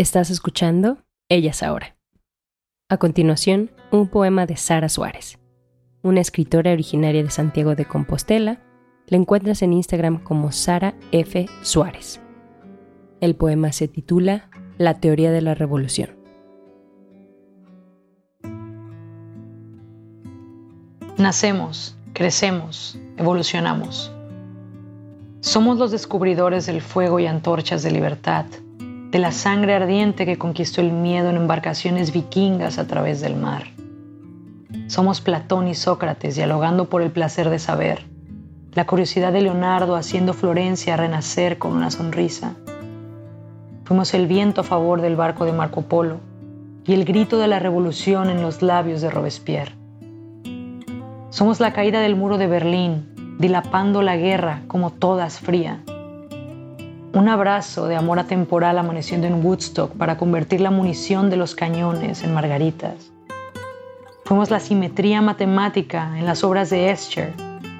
Estás escuchando Ellas Ahora. A continuación, un poema de Sara Suárez, una escritora originaria de Santiago de Compostela. La encuentras en Instagram como Sara F. Suárez. El poema se titula La teoría de la revolución. Nacemos, crecemos, evolucionamos. Somos los descubridores del fuego y antorchas de libertad, de la sangre ardiente que conquistó el miedo en embarcaciones vikingas a través del mar. Somos Platón y Sócrates dialogando por el placer de saber, la curiosidad de Leonardo haciendo Florencia renacer con una sonrisa. Fuimos el viento a favor del barco de Marco Polo y el grito de la revolución en los labios de Robespierre. Somos la caída del muro de Berlín, dilapando la guerra como todas fría. Un abrazo de amor atemporal amaneciendo en Woodstock para convertir la munición de los cañones en margaritas. Fuimos la simetría matemática en las obras de Escher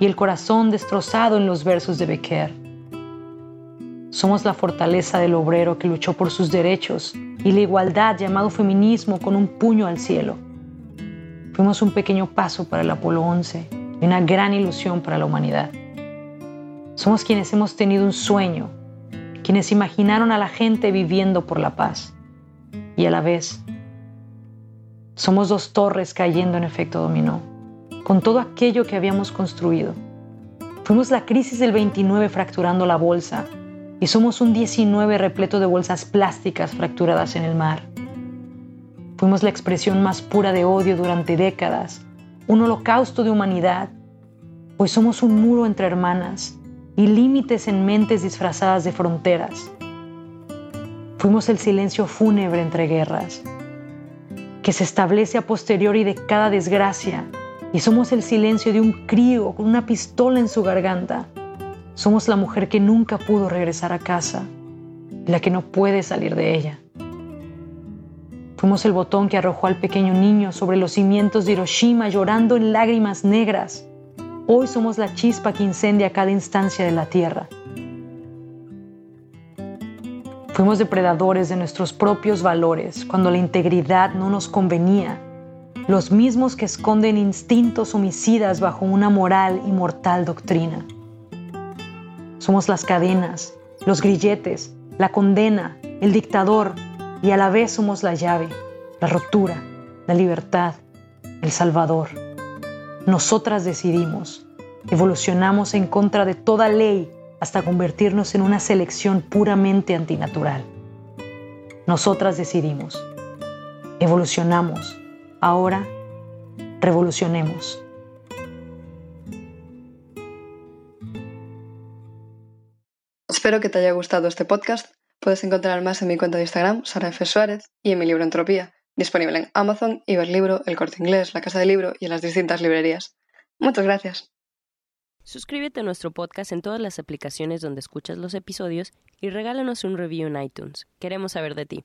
y el corazón destrozado en los versos de Becker. Somos la fortaleza del obrero que luchó por sus derechos y la igualdad llamado feminismo con un puño al cielo. Fuimos un pequeño paso para el Apolo 11 y una gran ilusión para la humanidad. Somos quienes hemos tenido un sueño, quienes imaginaron a la gente viviendo por la paz. Y a la vez, somos dos torres cayendo en efecto dominó, con todo aquello que habíamos construido. Fuimos la crisis del 29 fracturando la bolsa y somos un 19 repleto de bolsas plásticas fracturadas en el mar. Fuimos la expresión más pura de odio durante décadas, un holocausto de humanidad, pues somos un muro entre hermanas y límites en mentes disfrazadas de fronteras. Fuimos el silencio fúnebre entre guerras, que se establece a posteriori de cada desgracia, y somos el silencio de un crío con una pistola en su garganta. Somos la mujer que nunca pudo regresar a casa, la que no puede salir de ella. Fuimos el botón que arrojó al pequeño niño sobre los cimientos de Hiroshima llorando en lágrimas negras. Hoy somos la chispa que incendia cada instancia de la tierra. Fuimos depredadores de nuestros propios valores cuando la integridad no nos convenía, los mismos que esconden instintos homicidas bajo una moral y mortal doctrina. Somos las cadenas, los grilletes, la condena, el dictador, y a la vez somos la llave, la rotura, la libertad, el Salvador. Nosotras decidimos, evolucionamos en contra de toda ley hasta convertirnos en una selección puramente antinatural. Nosotras decidimos, evolucionamos, ahora revolucionemos. Espero que te haya gustado este podcast Puedes encontrar más en mi cuenta de Instagram, Sara F. Suárez, y en mi libro Entropía, disponible en Amazon, Iberlibro, El Corte Inglés, La Casa del Libro y en las distintas librerías. Muchas gracias. Suscríbete a nuestro podcast en todas las aplicaciones donde escuchas los episodios y regálanos un review en iTunes. Queremos saber de ti.